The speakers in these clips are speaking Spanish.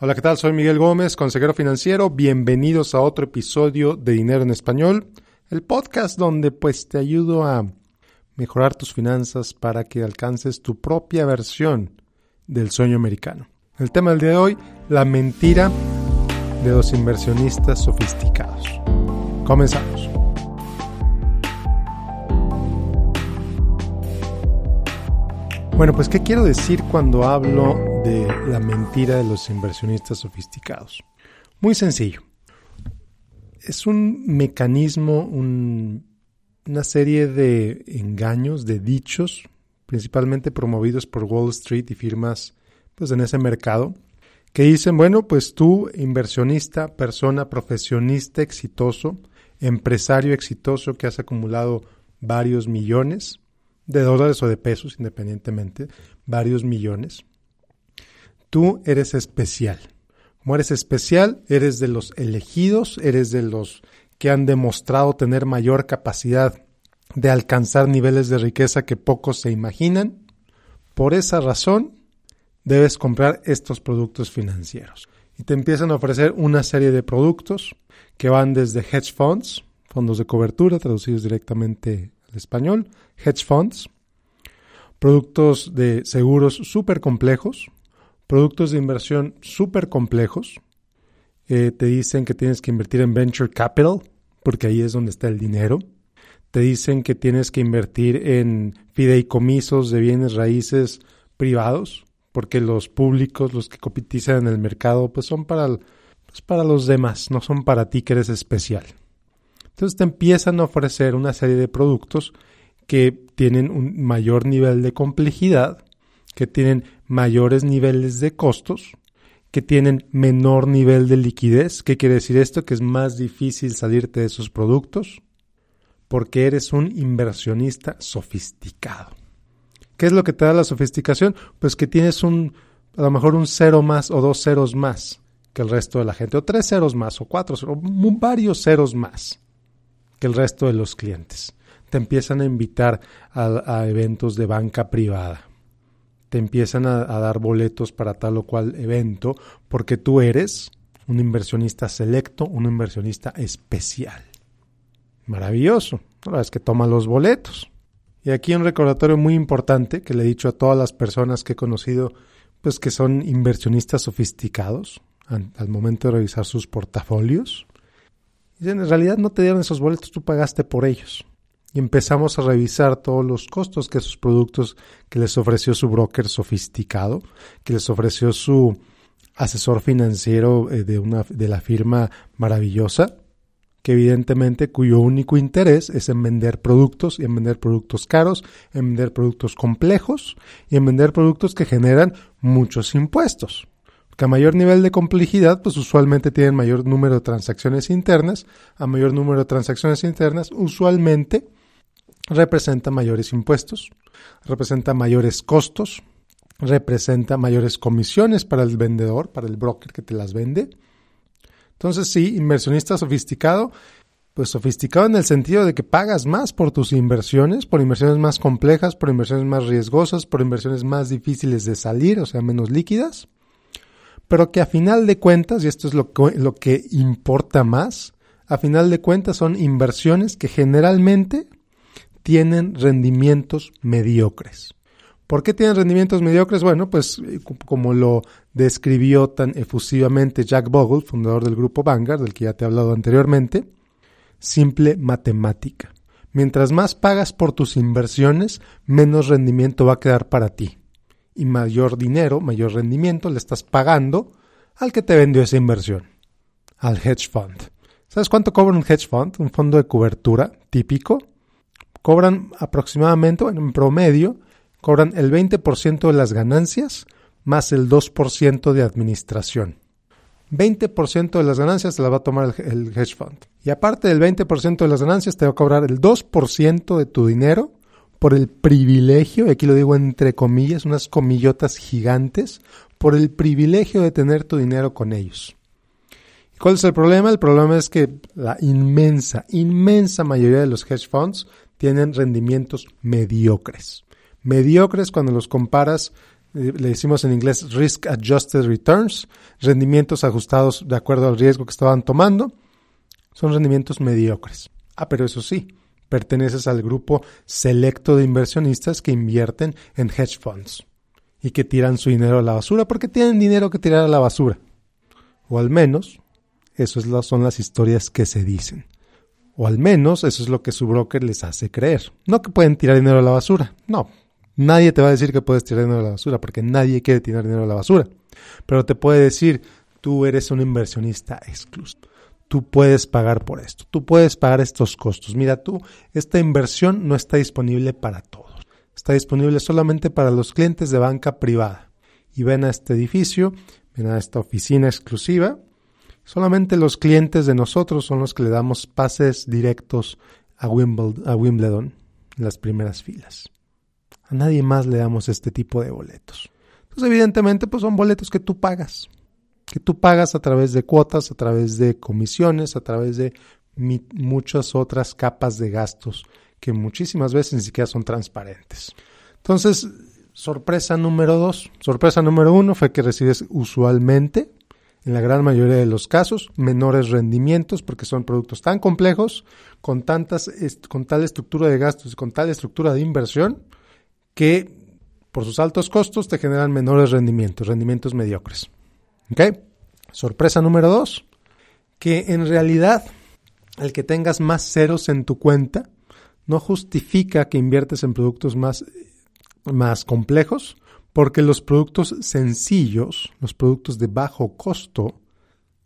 Hola, ¿qué tal? Soy Miguel Gómez, consejero financiero. Bienvenidos a otro episodio de Dinero en Español, el podcast donde pues te ayudo a mejorar tus finanzas para que alcances tu propia versión del sueño americano. El tema del día de hoy, la mentira de los inversionistas sofisticados. Comenzamos. Bueno, pues ¿qué quiero decir cuando hablo de la mentira de los inversionistas sofisticados? Muy sencillo. Es un mecanismo, una serie de engaños, de dichos, principalmente promovidos por Wall Street y firmas pues, en ese mercado, que dicen, bueno, pues tú, inversionista, persona profesionista exitoso, empresario exitoso que has acumulado varios millones, de dólares o de pesos, independientemente, varios millones. Tú eres especial. Como eres especial, eres de los elegidos, eres de los que han demostrado tener mayor capacidad de alcanzar niveles de riqueza que pocos se imaginan. Por esa razón, debes comprar estos productos financieros. Y te empiezan a ofrecer una serie de productos que van desde hedge funds, fondos de cobertura traducidos directamente español, hedge funds, productos de seguros súper complejos, productos de inversión súper complejos. Eh, te dicen que tienes que invertir en venture capital, porque ahí es donde está el dinero. Te dicen que tienes que invertir en fideicomisos de bienes raíces privados, porque los públicos, los que cotizan en el mercado, pues son para, pues para los demás, no son para ti que eres especial. Entonces te empiezan a ofrecer una serie de productos que tienen un mayor nivel de complejidad, que tienen mayores niveles de costos, que tienen menor nivel de liquidez. ¿Qué quiere decir esto? Que es más difícil salirte de esos productos porque eres un inversionista sofisticado. ¿Qué es lo que te da la sofisticación? Pues que tienes un, a lo mejor un cero más o dos ceros más que el resto de la gente, o tres ceros más, o cuatro, o varios ceros más que el resto de los clientes. Te empiezan a invitar a, eventos de banca privada. Te empiezan a, dar boletos para tal o cual evento porque tú eres un inversionista selecto, un inversionista especial. Maravilloso. Ahora es que toma los boletos. Y aquí un recordatorio muy importante que le he dicho a todas las personas que he conocido, pues que son inversionistas sofisticados al momento de revisar sus portafolios. Dicen, en realidad no te dieron esos boletos, tú pagaste por ellos. Y empezamos a revisar todos los costos que esos productos que les ofreció su broker sofisticado, que les ofreció su asesor financiero eh, de, una, de la firma maravillosa, que evidentemente cuyo único interés es en vender productos y en vender productos caros, en vender productos complejos y en vender productos que generan muchos impuestos que a mayor nivel de complejidad, pues usualmente tienen mayor número de transacciones internas. A mayor número de transacciones internas, usualmente representa mayores impuestos, representa mayores costos, representa mayores comisiones para el vendedor, para el broker que te las vende. Entonces, sí, inversionista sofisticado, pues sofisticado en el sentido de que pagas más por tus inversiones, por inversiones más complejas, por inversiones más riesgosas, por inversiones más difíciles de salir, o sea, menos líquidas pero que a final de cuentas, y esto es lo que, lo que importa más, a final de cuentas son inversiones que generalmente tienen rendimientos mediocres. ¿Por qué tienen rendimientos mediocres? Bueno, pues como lo describió tan efusivamente Jack Bogle, fundador del grupo Vanguard, del que ya te he hablado anteriormente, simple matemática. Mientras más pagas por tus inversiones, menos rendimiento va a quedar para ti y mayor dinero, mayor rendimiento le estás pagando al que te vendió esa inversión, al hedge fund. ¿Sabes cuánto cobra un hedge fund, un fondo de cobertura típico? Cobran aproximadamente, en promedio, cobran el 20% de las ganancias más el 2% de administración. 20% de las ganancias te las va a tomar el, hedge fund. Y aparte del 20% de las ganancias te va a cobrar el 2% de tu dinero por el privilegio, y aquí lo digo entre comillas, unas comillotas gigantes, por el privilegio de tener tu dinero con ellos. ¿Y cuál es el problema? El problema es que la inmensa, inmensa mayoría de los hedge funds tienen rendimientos mediocres. Mediocres cuando los comparas le decimos en inglés Risk Adjusted Returns, rendimientos ajustados de acuerdo al riesgo que estaban tomando, son rendimientos mediocres. Ah, pero eso sí, perteneces al grupo selecto de inversionistas que invierten en hedge funds y que tiran su dinero a la basura porque tienen dinero que tirar a la basura. O al menos, eso son las historias que se dicen. O al menos eso es lo que su broker les hace creer. No que pueden tirar dinero a la basura. No, nadie te va a decir que puedes tirar dinero a la basura porque nadie quiere tirar dinero a la basura. Pero te puede decir, tú eres un inversionista exclusivo. Tú puedes pagar por esto. Tú puedes pagar estos costos. Mira tú, esta inversión no está disponible para todos. Está disponible solamente para los clientes de banca privada. Y ven a este edificio, ven a esta oficina exclusiva Solamente los clientes de nosotros son los que le damos pases directos a Wimbledon, en las primeras filas. A nadie más le damos este tipo de boletos. Entonces, evidentemente, pues son boletos que tú pagas. Que tú pagas a través de cuotas, a través de comisiones, a través de muchas otras capas de gastos que muchísimas veces ni siquiera son transparentes. Entonces, sorpresa número dos. Sorpresa número uno fue que recibes usualmente en la gran mayoría de los casos, menores rendimientos porque son productos tan complejos, con, tantas, con tal estructura de gastos y con tal estructura de inversión, que por sus altos costos te generan menores rendimientos, rendimientos mediocres. Sorpresa número dos, que en realidad el que tengas más ceros en tu cuenta no justifica que inviertes en productos más, más complejos, porque los productos sencillos, los productos de bajo costo,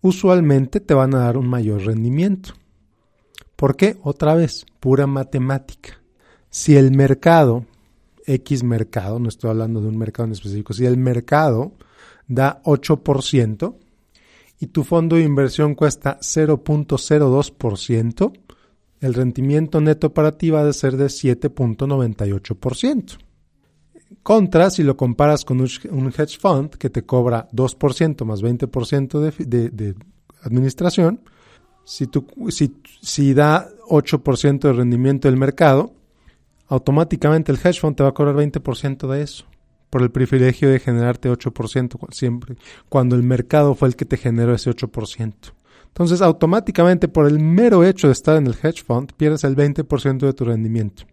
usualmente te van a dar un mayor rendimiento. ¿Por qué? Otra vez, pura matemática. Si el mercado, X mercado, no estoy hablando de un mercado en específico, si el mercado da 8% y tu fondo de inversión cuesta 0.02%, el rendimiento neto para ti va a ser de 7.98%. Contra, si lo comparas con un, hedge fund que te cobra 2% más 20% de, de, administración, si, si, si da 8% de rendimiento del mercado, automáticamente el hedge fund te va a cobrar 20% de eso, por el privilegio de generarte 8% siempre, cuando el mercado fue el que te generó ese 8%. Entonces, automáticamente, por el mero hecho de estar en el hedge fund, pierdes el 20% de tu rendimiento.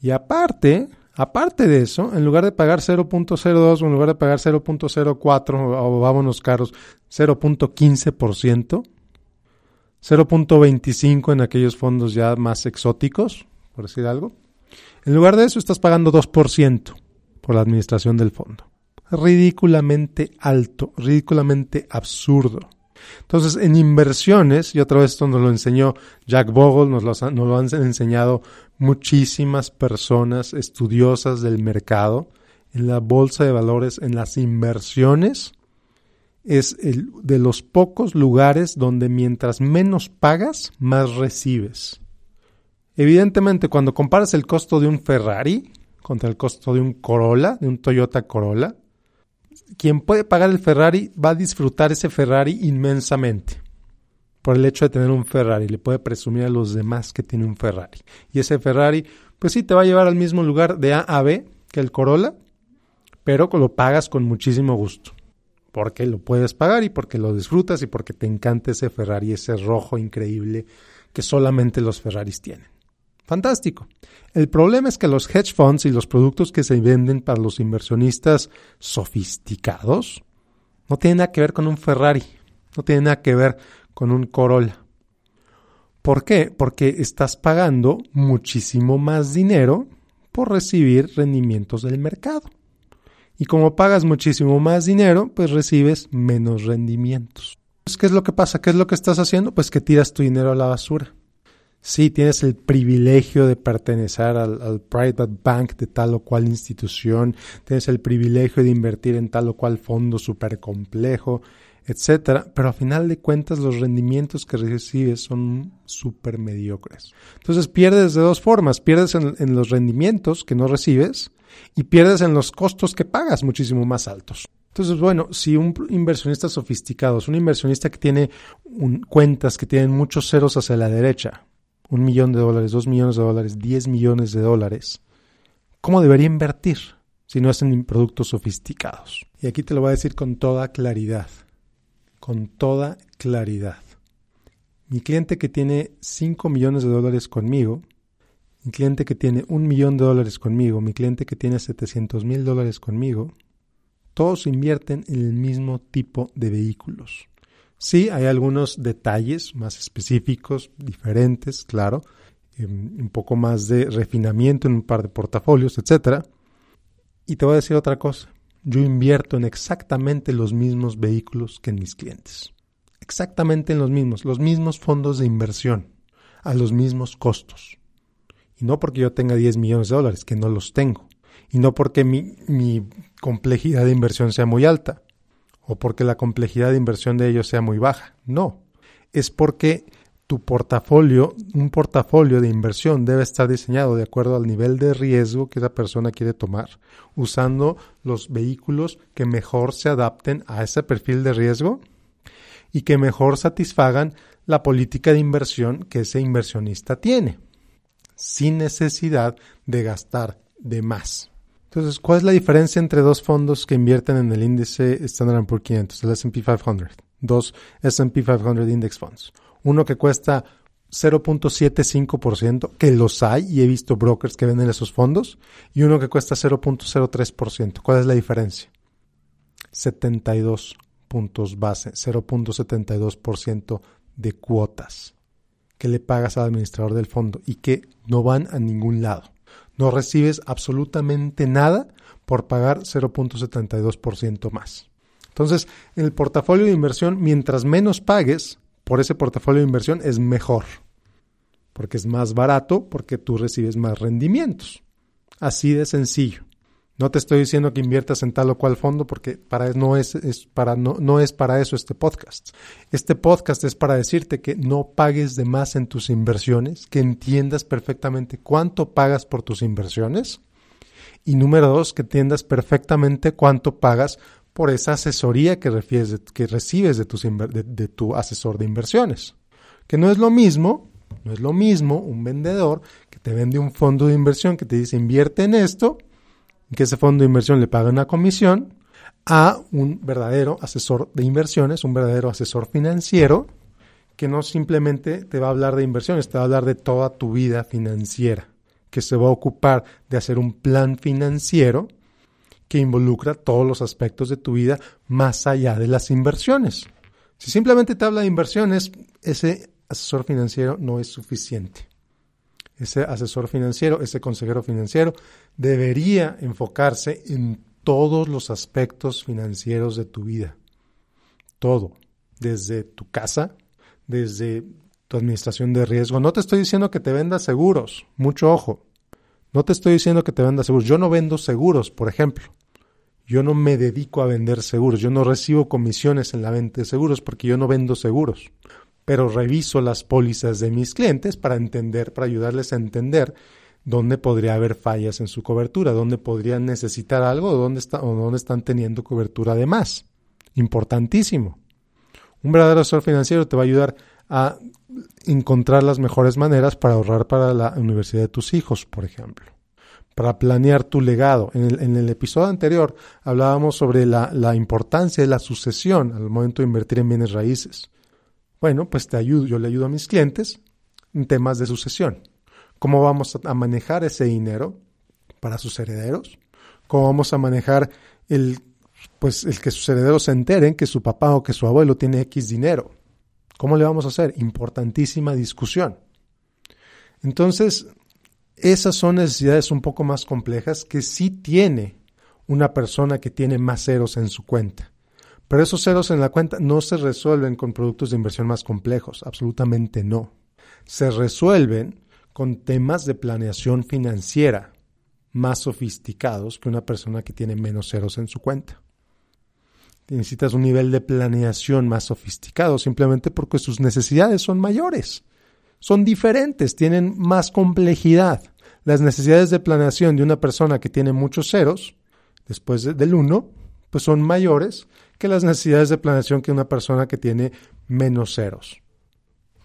Y aparte, Aparte de eso, en lugar de pagar 0.02 o en lugar de pagar 0.04 o, vámonos caros, 0.15%, 0.25 en aquellos fondos ya más exóticos, por decir algo, en lugar de eso estás pagando 2% por la administración del fondo. Ridículamente alto, ridículamente absurdo. Entonces, en inversiones, y otra vez esto nos lo enseñó Jack Bogle, nos lo, nos lo han enseñado muchísimas personas estudiosas del mercado, en la bolsa de valores, en las inversiones, es el de los pocos lugares donde mientras menos pagas, más recibes. Evidentemente, cuando comparas el costo de un Ferrari contra el costo de un Corolla, de un Toyota Corolla, quien puede pagar el Ferrari va a disfrutar ese Ferrari inmensamente por el hecho de tener un Ferrari. Le puede presumir a los demás que tiene un Ferrari. Y ese Ferrari, pues sí, te va a llevar al mismo lugar de A a B que el Corolla, pero lo pagas con muchísimo gusto. Porque lo puedes pagar y porque lo disfrutas y porque te encanta ese Ferrari, ese rojo increíble que solamente los Ferraris tienen. Fantástico. El problema es que los hedge funds y los productos que se venden para los inversionistas sofisticados no tienen nada que ver con un Ferrari, no tienen nada que ver con un Corolla. ¿Por qué? Porque estás pagando muchísimo más dinero por recibir rendimientos del mercado. Y como pagas muchísimo más dinero, pues recibes menos rendimientos. ¿Qué es lo que pasa? ¿Qué es lo que estás haciendo? Pues que tiras tu dinero a la basura. Sí, tienes el privilegio de pertenecer al, private bank de tal o cual institución, tienes el privilegio de invertir en tal o cual fondo súper complejo, etcétera, pero a final de cuentas los rendimientos que recibes son súper mediocres. Entonces pierdes de dos formas, pierdes en, los rendimientos que no recibes y pierdes en los costos que pagas muchísimo más altos. Entonces, bueno, si un inversionista sofisticado es un inversionista que tiene cuentas que tienen muchos ceros hacia la derecha, un millón de dólares, dos millones de dólares, diez millones de dólares, ¿cómo debería invertir? sino es en productos sofisticados. Y aquí te lo voy a decir con toda claridad, con toda claridad. Mi cliente que tiene 5 millones de dólares conmigo, mi cliente que tiene un millón de dólares conmigo, mi cliente que tiene 700 mil dólares conmigo, todos invierten en el mismo tipo de vehículos. Sí, hay algunos detalles más específicos, diferentes, claro, em, un poco más de refinamiento en un par de portafolios, etcétera. Y te voy a decir otra cosa. Yo invierto en exactamente los mismos vehículos que en mis clientes. Exactamente en los mismos, los mismos fondos de inversión, a los mismos costos. Y no porque yo tenga 10 millones de dólares, que no los tengo. Y no porque mi complejidad de inversión sea muy alta o porque la complejidad de inversión de ellos sea muy baja. No, es porque tu portafolio, un portafolio de inversión debe estar diseñado de acuerdo al nivel de riesgo que esa persona quiere tomar, usando los vehículos que mejor se adapten a ese perfil de riesgo y que mejor satisfagan la política de inversión que ese inversionista tiene, sin necesidad de gastar de más. Entonces, ¿cuál es la diferencia entre dos fondos que invierten en el índice Standard Poor's 500, el S&P 500? Dos S&P 500 Index Funds. Uno que cuesta 0.75%, que los hay y he visto brokers que venden esos fondos, y uno que cuesta 0.03%. ¿Cuál es la diferencia? 72 puntos base, 0.72% de cuotas que le pagas al administrador del fondo y que no van a ningún lado. No recibes absolutamente nada por pagar 0.72% más. Entonces, en el portafolio de inversión, mientras menos pagues por ese portafolio de inversión, es mejor. Porque es más barato, porque tú recibes más rendimientos. Así de sencillo. No te estoy diciendo que inviertas en tal o cual fondo porque para, no, es, para, no, no es para eso este podcast. Este podcast es para decirte que no pagues de más en tus inversiones, que entiendas perfectamente cuánto pagas por tus inversiones y número dos, que entiendas perfectamente cuánto pagas por esa asesoría que, refieres, que recibes de, tus, de, de tu asesor de inversiones. Que no es lo mismo, no es lo mismo un vendedor que te vende un fondo de inversión que te dice invierte en esto que ese fondo de inversión le paga una comisión a un verdadero asesor de inversiones, un verdadero asesor financiero, que no simplemente te va a hablar de inversiones, te va a hablar de toda tu vida financiera, que se va a ocupar de hacer un plan financiero que involucra todos los aspectos de tu vida más allá de las inversiones. Si simplemente te habla de inversiones, ese asesor financiero no es suficiente ese asesor financiero, ese consejero financiero, debería enfocarse en todos los aspectos financieros de tu vida. Todo, desde tu casa, desde tu administración de riesgo. No te estoy diciendo que te vendas seguros, mucho ojo. No te estoy diciendo que te vendas seguros. Yo no vendo seguros, por ejemplo. Yo no me dedico a vender seguros. Yo no recibo comisiones en la venta de seguros porque yo no vendo seguros pero reviso las pólizas de mis clientes para entender, para ayudarles a entender dónde podría haber fallas en su cobertura, dónde podrían necesitar algo o dónde, o dónde están teniendo cobertura de más. Importantísimo. Un verdadero asesor financiero te va a ayudar a encontrar las mejores maneras para ahorrar para la universidad de tus hijos, por ejemplo. Para planear tu legado. En el, episodio anterior hablábamos sobre la, la importancia de la sucesión al momento de invertir en bienes raíces. Bueno, pues te ayudo, yo le ayudo a mis clientes en temas de sucesión. ¿Cómo vamos a manejar ese dinero para sus herederos? ¿Cómo vamos a manejar el, pues, el que sus herederos se enteren que su papá o que su abuelo tiene X dinero? ¿Cómo le vamos a hacer? Importantísima discusión. Entonces, esas son necesidades un poco más complejas que sí tiene una persona que tiene más ceros en su cuenta. Pero esos ceros en la cuenta no se resuelven con productos de inversión más complejos, absolutamente no. Se resuelven con temas de planeación financiera más sofisticados que una persona que tiene menos ceros en su cuenta. Necesitas un nivel de planeación más sofisticado simplemente porque sus necesidades son mayores, son diferentes, tienen más complejidad. Las necesidades de planeación de una persona que tiene muchos ceros, después del 1, pues son mayores que las necesidades de planeación que una persona que tiene menos ceros.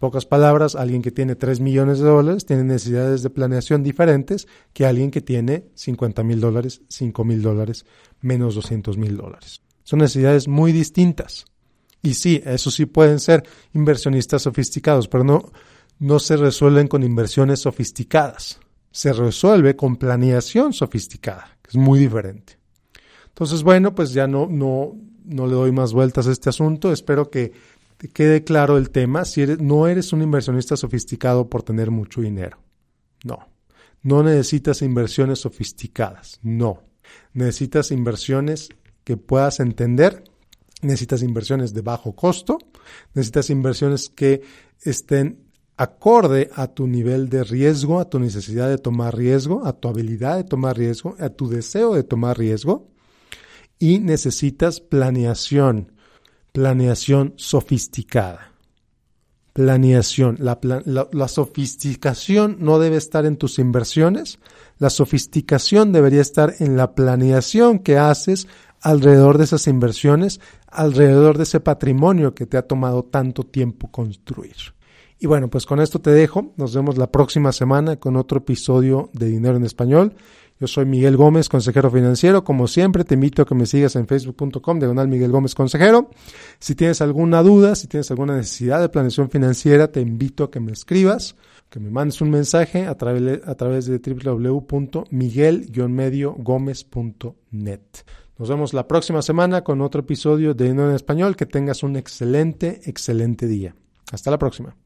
Pocas palabras, alguien que tiene 3 millones de dólares tiene necesidades de planeación diferentes que alguien que tiene 50 mil dólares, 5 mil dólares, menos 200 mil dólares. Son necesidades muy distintas. Y sí, eso sí pueden ser inversionistas sofisticados, pero no, no se resuelven con inversiones sofisticadas. Se resuelve con planeación sofisticada, que es muy diferente. Entonces, bueno, pues ya no, no, no le doy más vueltas a este asunto. Espero que te quede claro el tema. Si eres, no eres un inversionista sofisticado por tener mucho dinero. No. No necesitas inversiones sofisticadas. No. Necesitas inversiones que puedas entender. Necesitas inversiones de bajo costo. Necesitas inversiones que estén acorde a tu nivel de riesgo, a tu necesidad de tomar riesgo, a tu habilidad de tomar riesgo, a tu deseo de tomar riesgo. Y necesitas planeación Planeación sofisticada. Planeación. La, la, sofisticación no debe estar en tus inversiones. La sofisticación debería estar en la planeación que haces alrededor de esas inversiones, alrededor de ese patrimonio que te ha tomado tanto tiempo construir. Y bueno, pues con esto te dejo. Nos vemos la próxima semana con otro episodio de Dinero en Español. Yo soy Miguel Gómez, consejero financiero. Como siempre, te invito a que me sigas en facebook.com, diagonal Miguel Gómez Consejero. Si tienes alguna duda, si tienes alguna necesidad de planeación financiera, te invito a que me escribas, que me mandes un mensaje a través de, www.miguel-gómez.net. Nos vemos la próxima semana con otro episodio de Dinero en Español. Que tengas un excelente, excelente día. Hasta la próxima.